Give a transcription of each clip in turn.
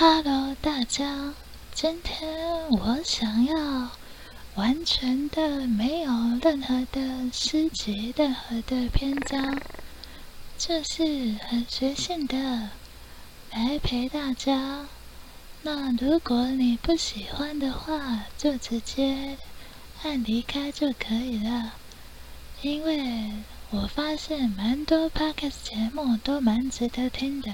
Hello，大家，今天我想要完全的没有任何的诗集、任何的篇章，就是很随性的来陪大家。那如果你不喜欢的话，就直接按离开就可以了。因为我发现蛮多 podcast 节目都蛮值得听的。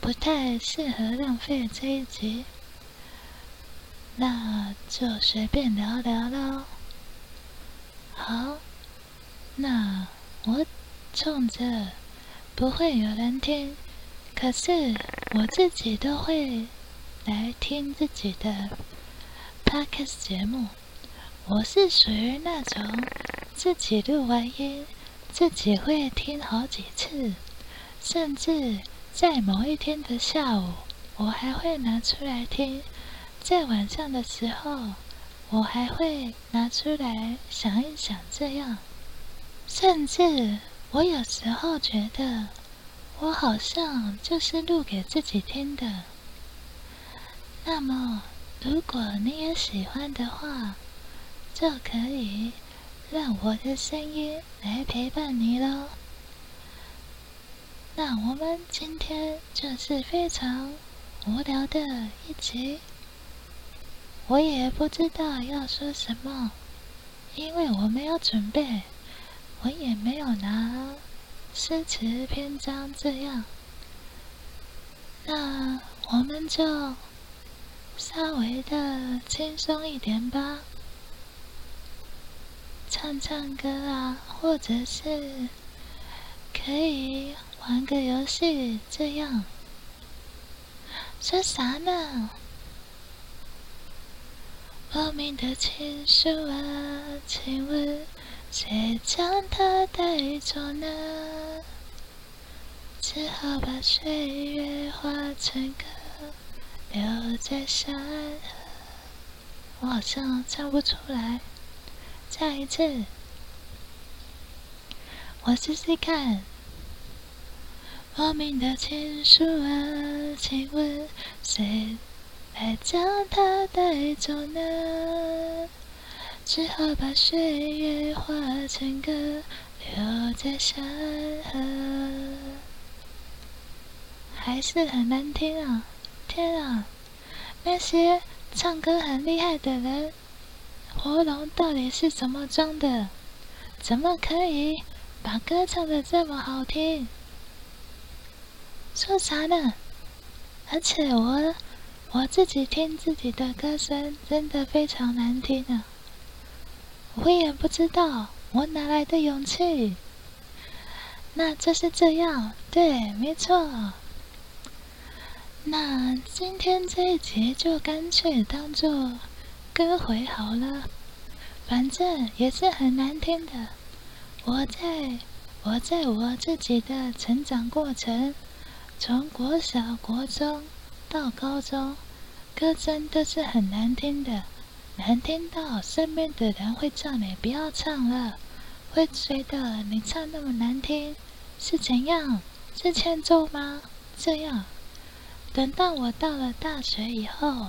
不太适合浪费这一集，那就随便聊聊喽。好，那我冲着不会有人听，可是我自己都会来听自己的 podcast 节目。我是属于那种自己录完音，自己会听好几次，甚至。在某一天的下午，我还会拿出来听；在晚上的时候，我还会拿出来想一想。这样，甚至我有时候觉得，我好像就是录给自己听的。那么，如果你也喜欢的话，就可以让我的声音来陪伴你喽。那我们今天就是非常无聊的一集，我也不知道要说什么，因为我没有准备，我也没有拿诗词篇章这样。那我们就稍微的轻松一点吧，唱唱歌啊，或者是可以。玩个游戏，这样说啥呢？莫名的情书啊，请问谁将它带走呢？只好把岁月化成歌，留在山河。我好像唱不出来，再一次，我试试看。莫名的情书啊，请问谁来将它带走呢？只好把岁月化成歌，留在山河。还是很难听啊！天啊，那些唱歌很厉害的人，喉咙到底是怎么装的？怎么可以把歌唱的这么好听？说啥呢？而且我我自己听自己的歌声，真的非常难听啊！我也不知道我哪来的勇气。那就是这样，对，没错。那今天这一集就干脆当做歌回好了，反正也是很难听的。我在我在我自己的成长过程。从国小、国中到高中，歌声都是很难听的，难听到身边的人会叫你不要唱了，会觉得你唱那么难听是怎样？是欠揍吗？这样，等到我到了大学以后，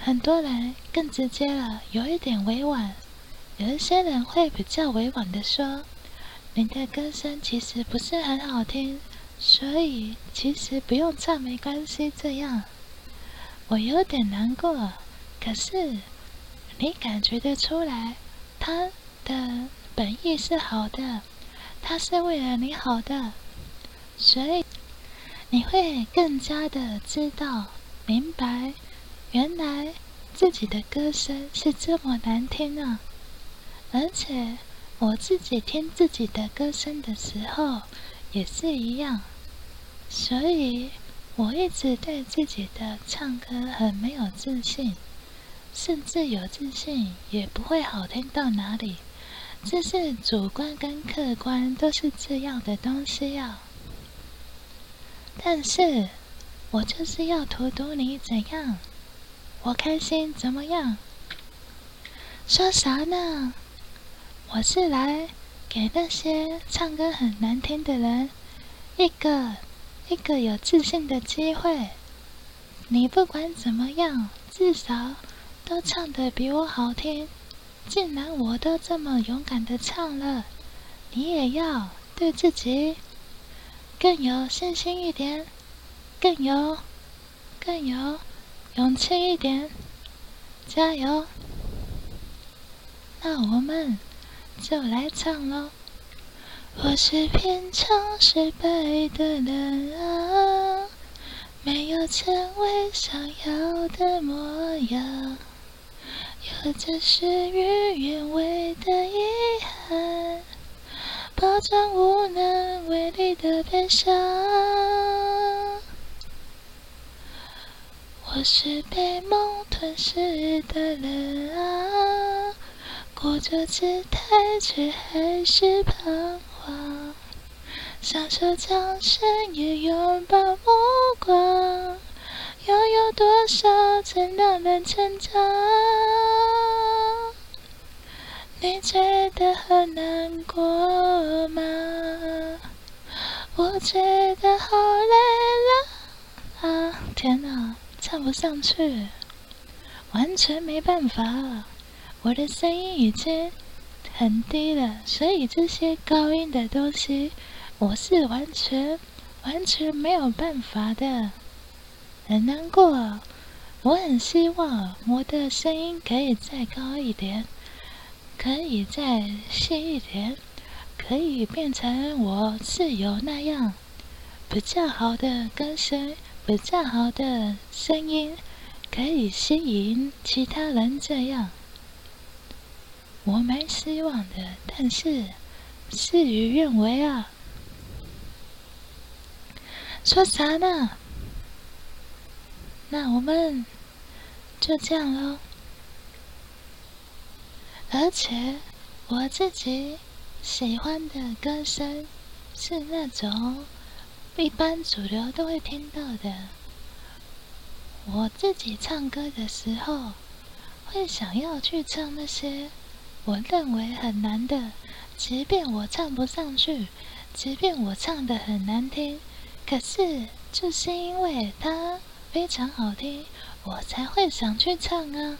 很多人更直接了，有一点委婉，有一些人会比较委婉的说，你的歌声其实不是很好听。所以其实不用唱没关系，这样我有点难过。可是你感觉得出来，他的本意是好的，他是为了你好的，所以你会更加的知道、明白，原来自己的歌声是这么难听啊！而且我自己听自己的歌声的时候。也是一样，所以我一直对自己的唱歌很没有自信，甚至有自信也不会好听到哪里。这是主观跟客观都是这样的东西呀。但是我就是要荼毒你怎样？我开心怎么样？说啥呢？我是来。给那些唱歌很难听的人一个一个有自信的机会，你不管怎么样，至少都唱得比我好听。既然我都这么勇敢的唱了，你也要对自己更有信心一点，更有、更有勇气一点，加油！那我们就来唱喽。我是偏常失败的人啊，没有成为想要的模样，有着事与愿违的遗憾，包装无能为力的悲伤。我是被梦吞噬的人啊，过着姿态却还是彷徨，享受掌声也拥抱目光，又有多少曾让人成长？你觉得很难过吗？我觉得好累了啊！天哪！唱不上去，完全没办法。我的声音已经很低了，所以这些高音的东西，我是完全完全没有办法的。很难过，我很希望我的声音可以再高一点，可以再细一点，可以变成我自由那样比较好的歌声。比较好的声音可以吸引其他人，这样我蛮希望的。但是事与愿违啊！说啥呢？那我们就这样喽。而且我自己喜欢的歌声是那种。一般主流都会听到的。我自己唱歌的时候，会想要去唱那些我认为很难的，即便我唱不上去，即便我唱的很难听，可是就是因为它非常好听，我才会想去唱啊。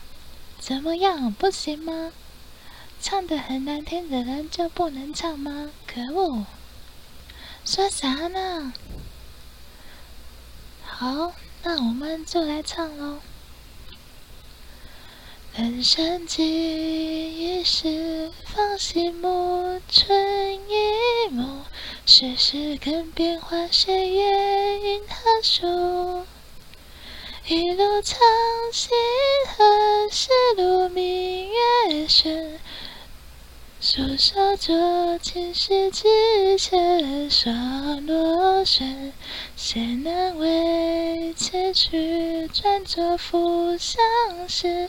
怎么样，不行吗？唱的很难听的人就不能唱吗？可恶！说啥呢？好，那我们就来唱喽。人生几一时，芳心木，春一梦，世事更变幻，谁也因何树？一路长行，何时路明月深？素手做青石之前霜落顺，谁能为此去转作浮相思？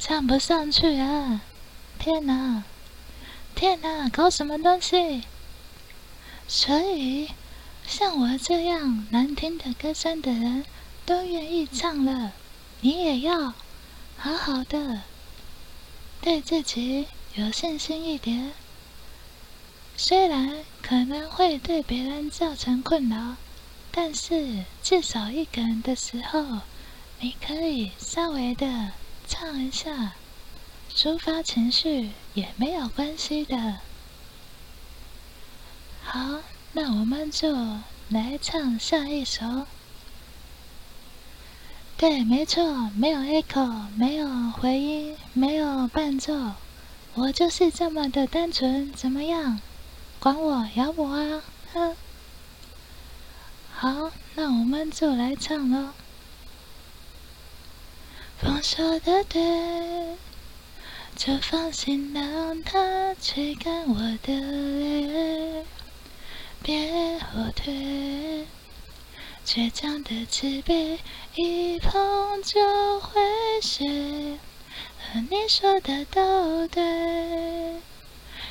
唱不上去啊。天哪天哪搞什么东西？所以像我这样难听的歌声的人都愿意唱了你也要好好的对自己有信心一点，虽然可能会对别人造成困扰，但是至少一个人的时候，你可以稍微的唱一下，抒发情绪也没有关系的。好，那我们就来唱下一首。对，没错，没有 echo，没有回音，没有伴奏。我就是这么的单纯，怎么样？管我咬我啊！哼！好，那我们就来唱喽。放手的对，就放心让它吹干我的泪，别后退，倔强的慈悲，一碰就会碎。和你说的都对，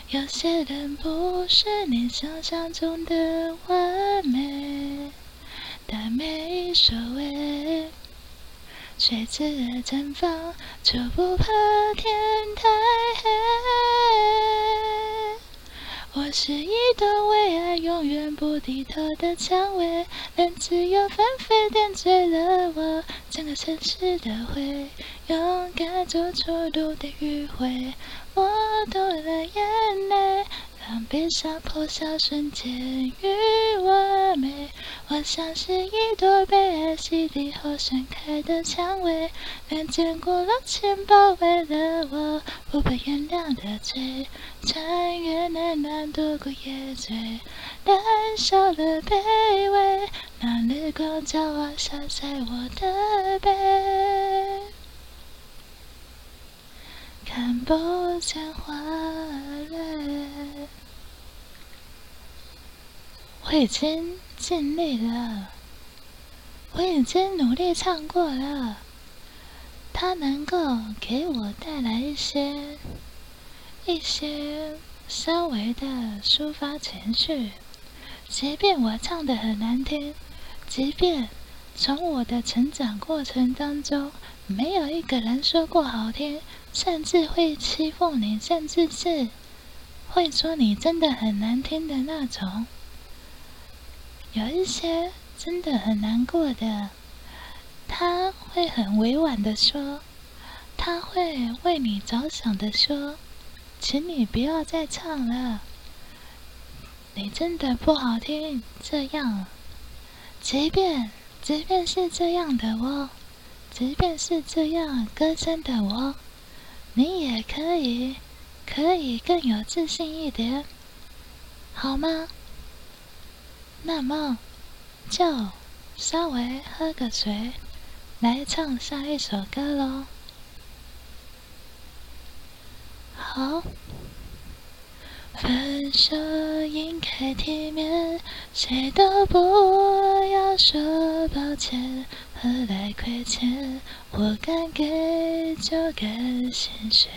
有些人不是你想象中的完美，但没所谓。谁自绽放，就不怕天太黑。我是一朵为爱永远不低头的蔷薇，任自由纷飞点缀了我整个城市的灰。勇敢走出路的迂回，我多了眼泪。当悲伤破晓瞬间与完美。我像是一朵被爱洗礼后盛开的蔷薇，连坚固了千包围了我不被原谅的罪。穿越冷暖，度过夜醉，燃烧了卑微。那绿光骄傲洒在我的背，看不见花蕊。我已经尽力了，我已经努力唱过了。它能够给我带来一些、一些稍微的抒发情绪。即便我唱的很难听，即便从我的成长过程当中没有一个人说过好听，甚至会欺负你，甚至是会说你真的很难听的那种。有一些真的很难过的，他会很委婉的说，他会为你着想的说，请你不要再唱了，你真的不好听。这样，即便即便是这样的我，即便是这样歌声的我，你也可以可以更有自信一点，好吗？那么，就稍微喝个水，来唱下一首歌喽。好，分手应该体面，谁都不要说抱歉，何来亏欠？我敢给就敢心碎。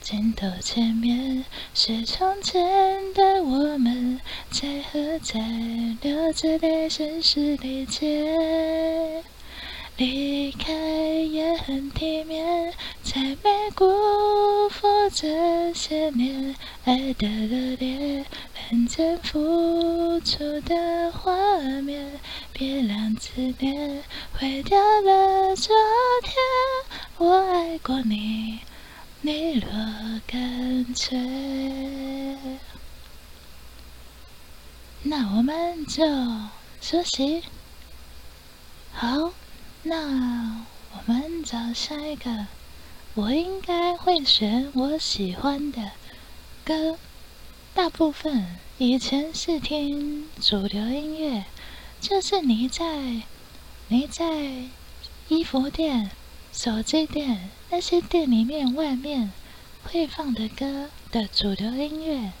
镜头前面是从前的我们，在和在流着泪，声嘶力竭。离开也很体面，才没辜负这些年爱的热烈，认真付出的画面，别让思念毁掉了昨天。我爱过你。你若干脆，那我们就休息。好，那我们找下一个。我应该会选我喜欢的歌。大部分以前是听主流音乐，就是你在你在衣服店、手机店。那些店里面、外面会放的歌的主流音乐，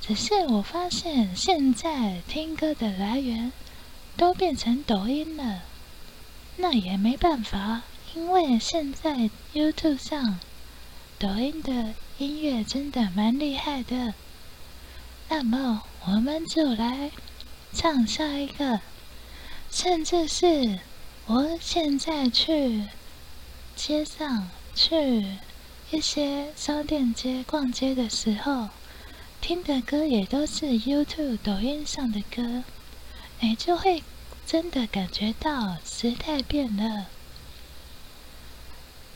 只是我发现现在听歌的来源都变成抖音了。那也没办法，因为现在 YouTube 上抖音的音乐真的蛮厉害的。那么我们就来唱下一个，甚至是我现在去。街上去一些商店街逛街的时候，听的歌也都是 YouTube、抖音上的歌，你就会真的感觉到时代变了。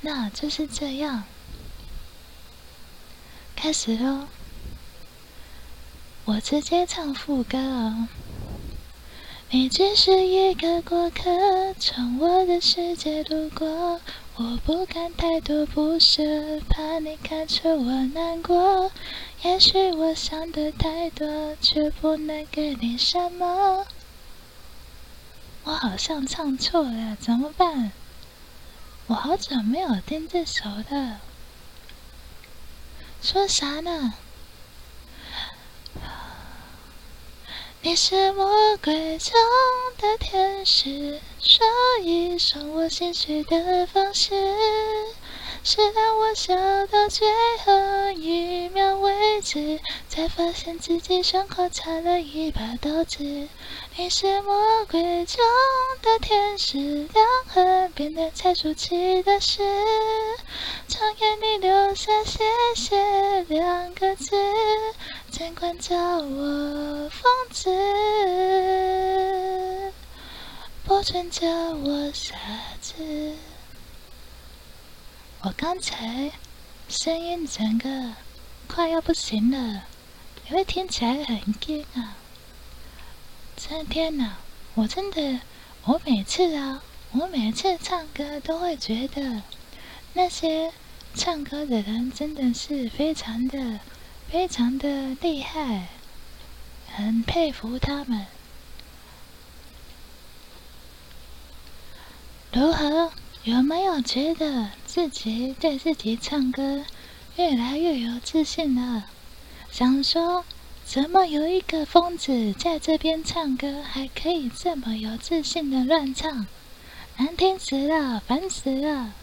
那就是这样，开始喽！我直接唱副歌哦。你只是一个过客，从我的世界路过。我不敢太多不舍，怕你看出我难过。也许我想的太多，却不能给你什么。我好像唱错了，怎么办？我好久没有听这首了。说啥呢？你是魔鬼中的天使，所以送我心碎的方式，是让我笑到最后一止，才发现自己胸口插了一把刀子。你是魔鬼中的天使，两恨变得才出奇的是，窗沿你留下谢谢两个字，尽管叫我疯子，不准叫我傻子。我刚才声音整个快要不行了，因为听起来很惊啊。这天呐，我真的，我每次啊，我每次唱歌都会觉得那些唱歌的人真的是非常的、非常的厉害，很佩服他们。如何？有没有觉得自己对自己唱歌越来越有自信了？想说。怎么有一个疯子在这边唱歌，还可以这么有自信的乱唱？难听死了，烦死了！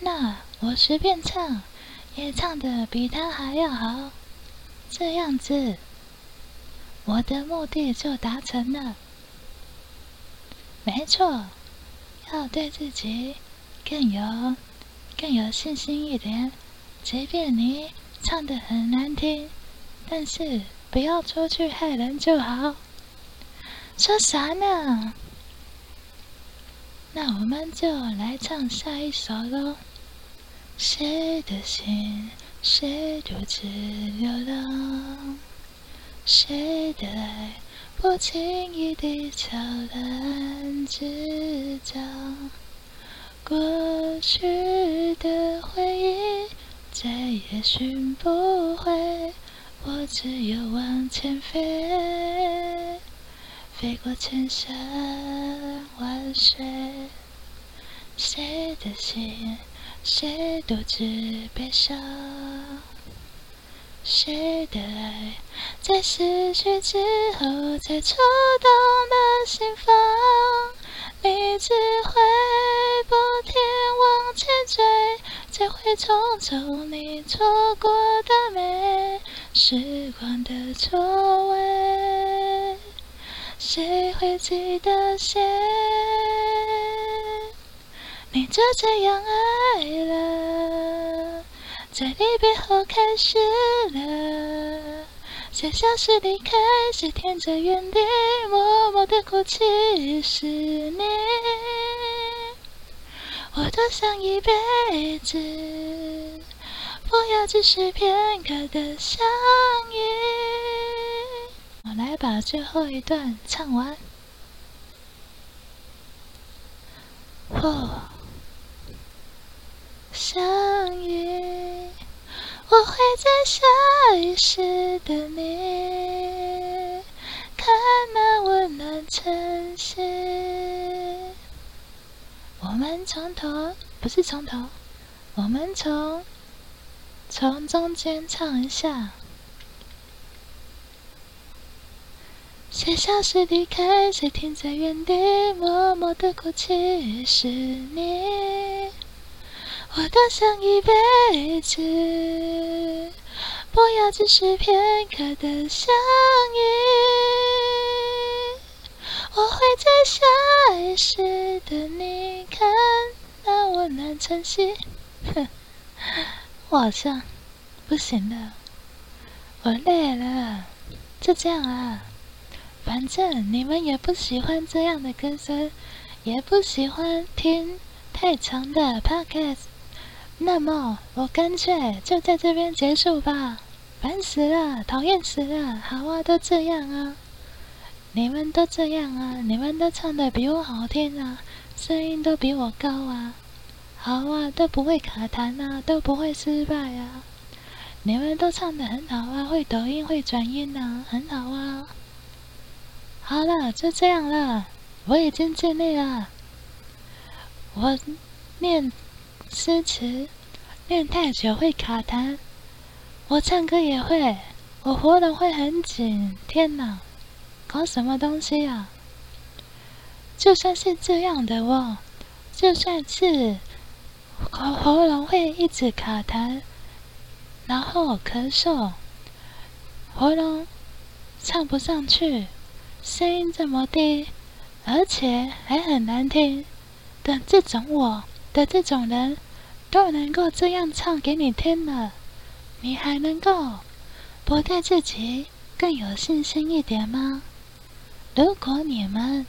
那我随便唱，也唱的比他还要好。这样子，我的目的就达成了。没错，要对自己更有、更有信心一点。即便你唱的很难听，但是。不要出去害人就好。说啥呢？那我们就来唱下一首喽。谁的心，谁独自流浪？谁的爱，不经意地悄然滋长？过去的回忆，再也寻不回。我只有往前飞，飞过千山万水。谁的心，谁独自悲伤？谁的爱，在失去之后才触动了心房？你只会不停往前追，才会匆匆你错过的美。时光的错位，谁会记得谁？你就这样爱了，在离别后开始。谁消失离开？谁停在原地默默的哭泣？是你，我多想一辈子。不要只是片刻的相遇。我来把最后一段唱完。哦，相遇，我会在下一世等你，看那温暖晨曦。我们从头，不是从头，我们从。从中间唱一下。谁消失离开？谁停在原地默默的哭泣？是你，我多想一辈子，不要只是片刻的相遇。我会在下一世等你，看那温暖晨曦。哼。我好像不行了，我累了，就这样啊。反正你们也不喜欢这样的歌声，也不喜欢听太长的 podcast，那么我干脆就在这边结束吧。烦死了，讨厌死了，好啊，都这样啊。你们都这样啊，你们都唱的比我好听啊，声音都比我高啊。好啊，都不会卡痰啊，都不会失败啊！你们都唱的很好啊，会抖音，会转音啊，很好啊！好了，就这样了，我已经尽力了。我念诗词练太久会卡痰，我唱歌也会，我喉咙会很紧。天哪，搞什么东西啊？就算是这样的哦，就算是喉喉咙会一直卡痰，然后咳嗽，喉咙唱不上去，声音这么低，而且还很难听的这种我的这种人，都能够这样唱给你听了，你还能够不对自己更有信心一点吗？如果你们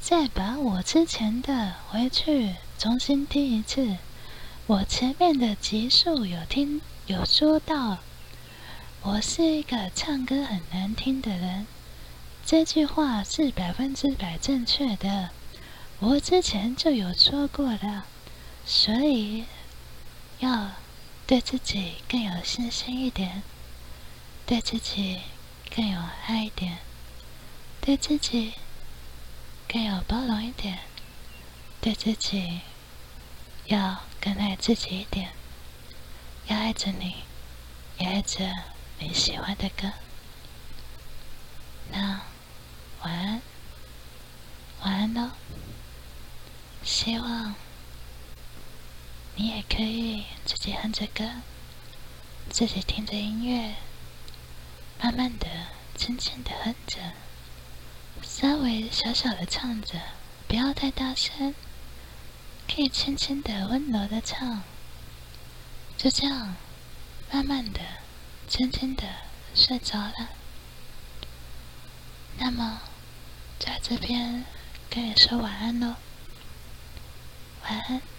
再把我之前的回去重新听一次，我前面的集数有听有说到，我是一个唱歌很难听的人，这句话是百分之百正确的，我之前就有说过了，所以要对自己更有信心一点，对自己更有爱一点，对自己。更有包容一点，对自己要更爱自己一点，要爱着你，也爱着你喜欢的歌。那晚安，晚安喽！希望你也可以自己哼着歌，自己听着音乐，慢慢的、轻轻的哼着。稍微小小的唱着，不要太大声，可以轻轻的、温柔的唱，就这样，慢慢的、轻轻的睡着了。那么，在这边跟你说晚安喽，晚安，晚安，晚安。